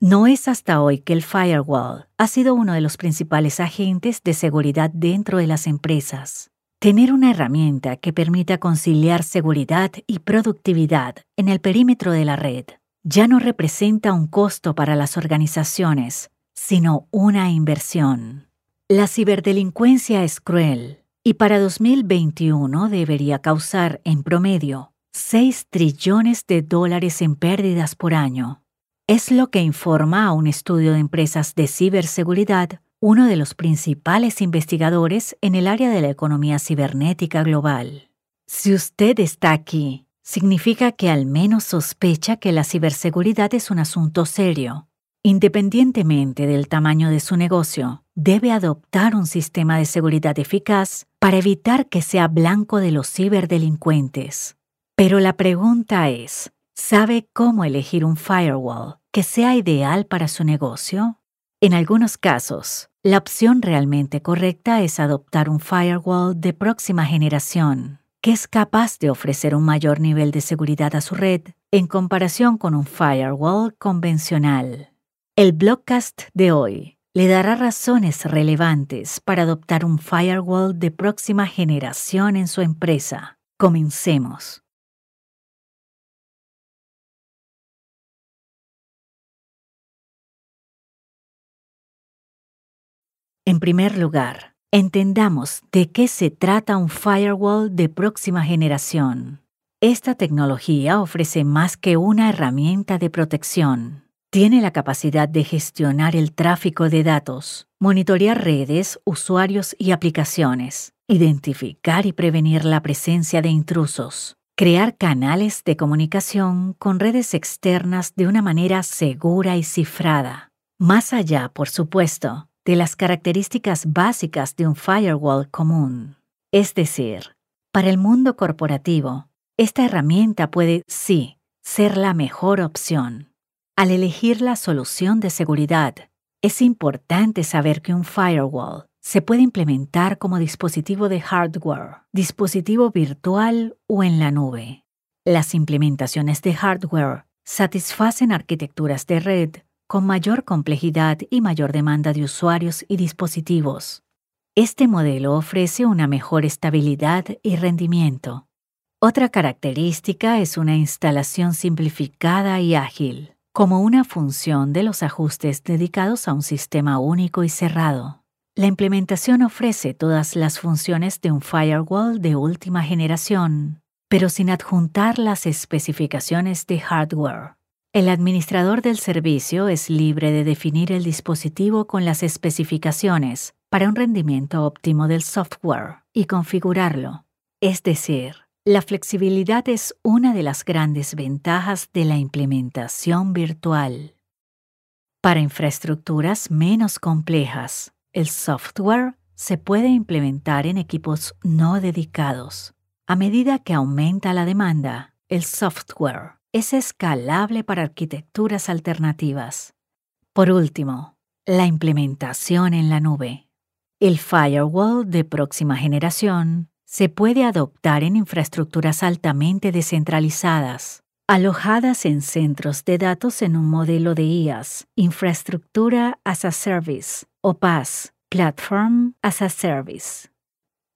No es hasta hoy que el firewall ha sido uno de los principales agentes de seguridad dentro de las empresas. Tener una herramienta que permita conciliar seguridad y productividad en el perímetro de la red ya no representa un costo para las organizaciones, sino una inversión. La ciberdelincuencia es cruel y para 2021 debería causar en promedio 6 trillones de dólares en pérdidas por año. Es lo que informa a un estudio de empresas de ciberseguridad uno de los principales investigadores en el área de la economía cibernética global. Si usted está aquí, significa que al menos sospecha que la ciberseguridad es un asunto serio. Independientemente del tamaño de su negocio, debe adoptar un sistema de seguridad eficaz para evitar que sea blanco de los ciberdelincuentes. Pero la pregunta es, ¿sabe cómo elegir un firewall que sea ideal para su negocio? En algunos casos, la opción realmente correcta es adoptar un firewall de próxima generación, que es capaz de ofrecer un mayor nivel de seguridad a su red en comparación con un firewall convencional. El blogcast de hoy le dará razones relevantes para adoptar un firewall de próxima generación en su empresa. Comencemos. En primer lugar, entendamos de qué se trata un firewall de próxima generación. Esta tecnología ofrece más que una herramienta de protección. Tiene la capacidad de gestionar el tráfico de datos, monitorear redes, usuarios y aplicaciones, identificar y prevenir la presencia de intrusos, crear canales de comunicación con redes externas de una manera segura y cifrada. Más allá, por supuesto, de las características básicas de un firewall común. Es decir, para el mundo corporativo, esta herramienta puede, sí, ser la mejor opción. Al elegir la solución de seguridad, es importante saber que un firewall se puede implementar como dispositivo de hardware, dispositivo virtual o en la nube. Las implementaciones de hardware satisfacen arquitecturas de red con mayor complejidad y mayor demanda de usuarios y dispositivos. Este modelo ofrece una mejor estabilidad y rendimiento. Otra característica es una instalación simplificada y ágil, como una función de los ajustes dedicados a un sistema único y cerrado. La implementación ofrece todas las funciones de un firewall de última generación, pero sin adjuntar las especificaciones de hardware. El administrador del servicio es libre de definir el dispositivo con las especificaciones para un rendimiento óptimo del software y configurarlo. Es decir, la flexibilidad es una de las grandes ventajas de la implementación virtual. Para infraestructuras menos complejas, el software se puede implementar en equipos no dedicados. A medida que aumenta la demanda, el software es escalable para arquitecturas alternativas. Por último, la implementación en la nube. El firewall de próxima generación se puede adoptar en infraestructuras altamente descentralizadas, alojadas en centros de datos en un modelo de IaaS, Infraestructura as a Service, o PaaS, Platform as a Service.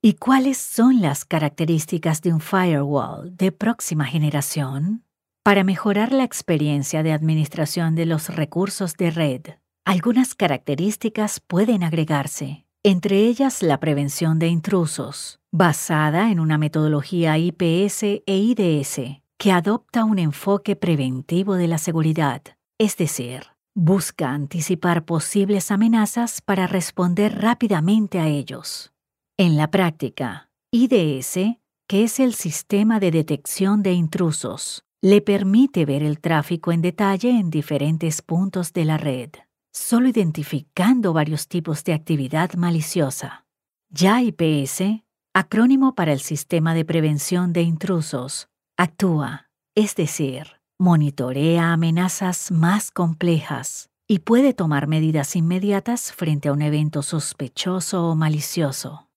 ¿Y cuáles son las características de un firewall de próxima generación? Para mejorar la experiencia de administración de los recursos de red, algunas características pueden agregarse, entre ellas la prevención de intrusos, basada en una metodología IPS e IDS que adopta un enfoque preventivo de la seguridad, es decir, busca anticipar posibles amenazas para responder rápidamente a ellos. En la práctica, IDS, que es el sistema de detección de intrusos, le permite ver el tráfico en detalle en diferentes puntos de la red, solo identificando varios tipos de actividad maliciosa. Ya IPS, acrónimo para el Sistema de Prevención de Intrusos, actúa, es decir, monitorea amenazas más complejas y puede tomar medidas inmediatas frente a un evento sospechoso o malicioso.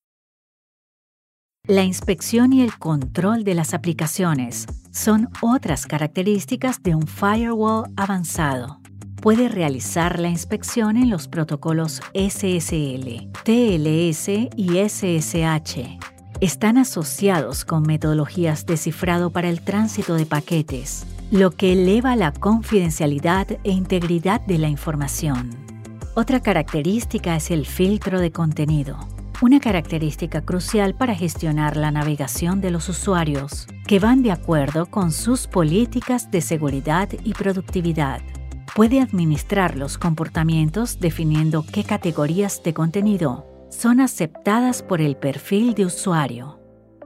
La inspección y el control de las aplicaciones son otras características de un firewall avanzado. puede realizar la inspección en los protocolos SSL, TLS y SSH. Están asociados con metodologías de cifrado para el tránsito de paquetes, lo que eleva la confidencialidad e integridad de la información. Otra característica es el filtro de contenido, una característica crucial para gestionar la navegación de los usuarios, que van de acuerdo con sus políticas de seguridad y productividad puede administrar los comportamientos definiendo qué categorías de contenido son aceptadas por el perfil de usuario.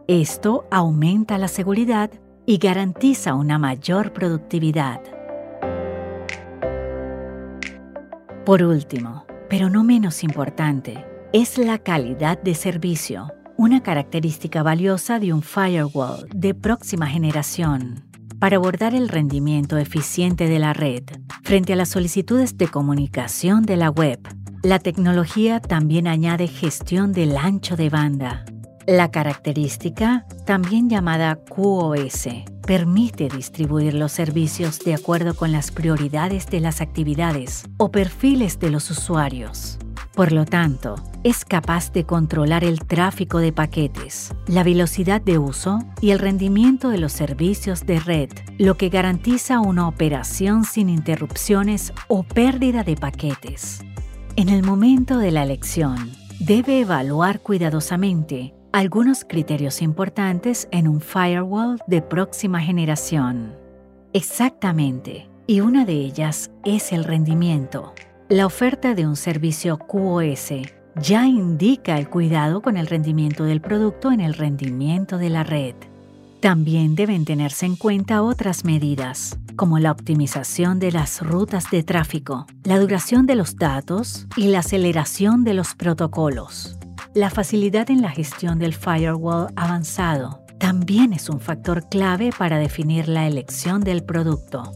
Esto aumenta la seguridad y garantiza una mayor productividad. Por último, pero no menos importante, es la calidad de servicio, una característica valiosa de un firewall de próxima generación para abordar el rendimiento eficiente de la red frente a las solicitudes de comunicación de la web. La tecnología también añade gestión del ancho de banda. La característica, también llamada QoS, permite distribuir los servicios de acuerdo con las prioridades de las actividades o perfiles de los usuarios. Por lo tanto, es capaz de controlar el tráfico de paquetes, la velocidad de uso y el rendimiento de los servicios de red, lo que garantiza una operación sin interrupciones o pérdida de paquetes. En el momento de la elección, debe evaluar cuidadosamente algunos criterios importantes en un firewall de próxima generación. Exactamente, y una de ellas es el rendimiento. La oferta de un servicio QoS ya indica el cuidado con el rendimiento del producto en el rendimiento de la red. También deben tenerse en cuenta otras medidas, como la optimización de las rutas de tráfico, la duración de los datos y la aceleración de los protocolos. La facilidad en la gestión del firewall avanzado también es un factor clave para definir la elección del producto.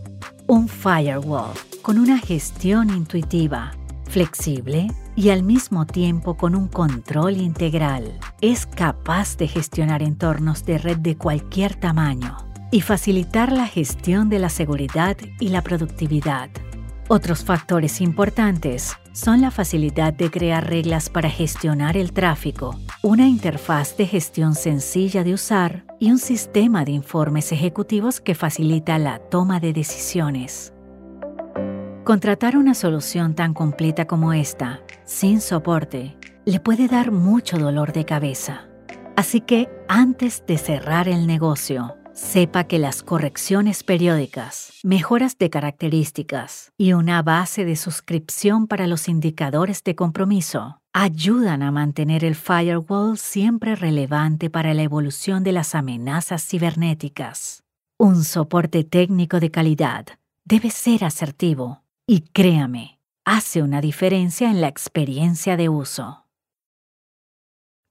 Un firewall con una gestión intuitiva, flexible y al mismo tiempo con un control integral. Es capaz de gestionar entornos de red de cualquier tamaño y facilitar la gestión de la seguridad y la productividad. Otros factores importantes son la facilidad de crear reglas para gestionar el tráfico, una interfaz de gestión sencilla de usar y un sistema de informes ejecutivos que facilita la toma de decisiones. Contratar una solución tan completa como esta, sin soporte, le puede dar mucho dolor de cabeza. Así que antes de cerrar el negocio, sepa que las correcciones periódicas, mejoras de características y una base de suscripción para los indicadores de compromiso ayudan a mantener el firewall siempre relevante para la evolución de las amenazas cibernéticas. Un soporte técnico de calidad debe ser asertivo y créame, hace una diferencia en la experiencia de uso.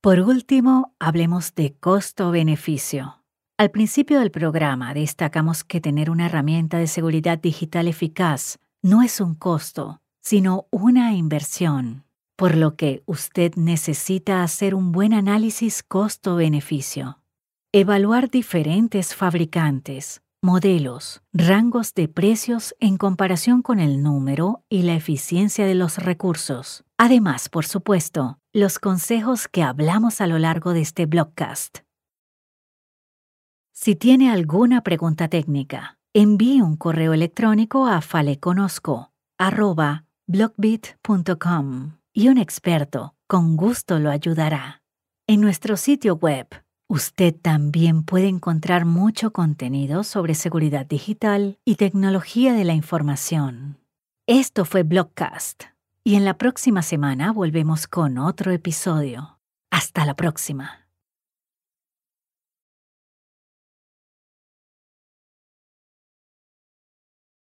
Por último, hablemos de costo-beneficio. Al principio del programa destacamos que tener una herramienta de seguridad digital eficaz no es un costo, sino una inversión, por lo que usted necesita hacer un buen análisis costo-beneficio. Evaluar diferentes fabricantes, modelos, rangos de precios en comparación con el número y la eficiencia de los recursos. Además, por supuesto, los consejos que hablamos a lo largo de este blogcast. Si tiene alguna pregunta técnica, envíe un correo electrónico a faleconosco.blogbit.com y un experto con gusto lo ayudará. En nuestro sitio web Usted también puede encontrar mucho contenido sobre seguridad digital y tecnología de la información. Esto fue Blogcast y en la próxima semana volvemos con otro episodio. Hasta la próxima.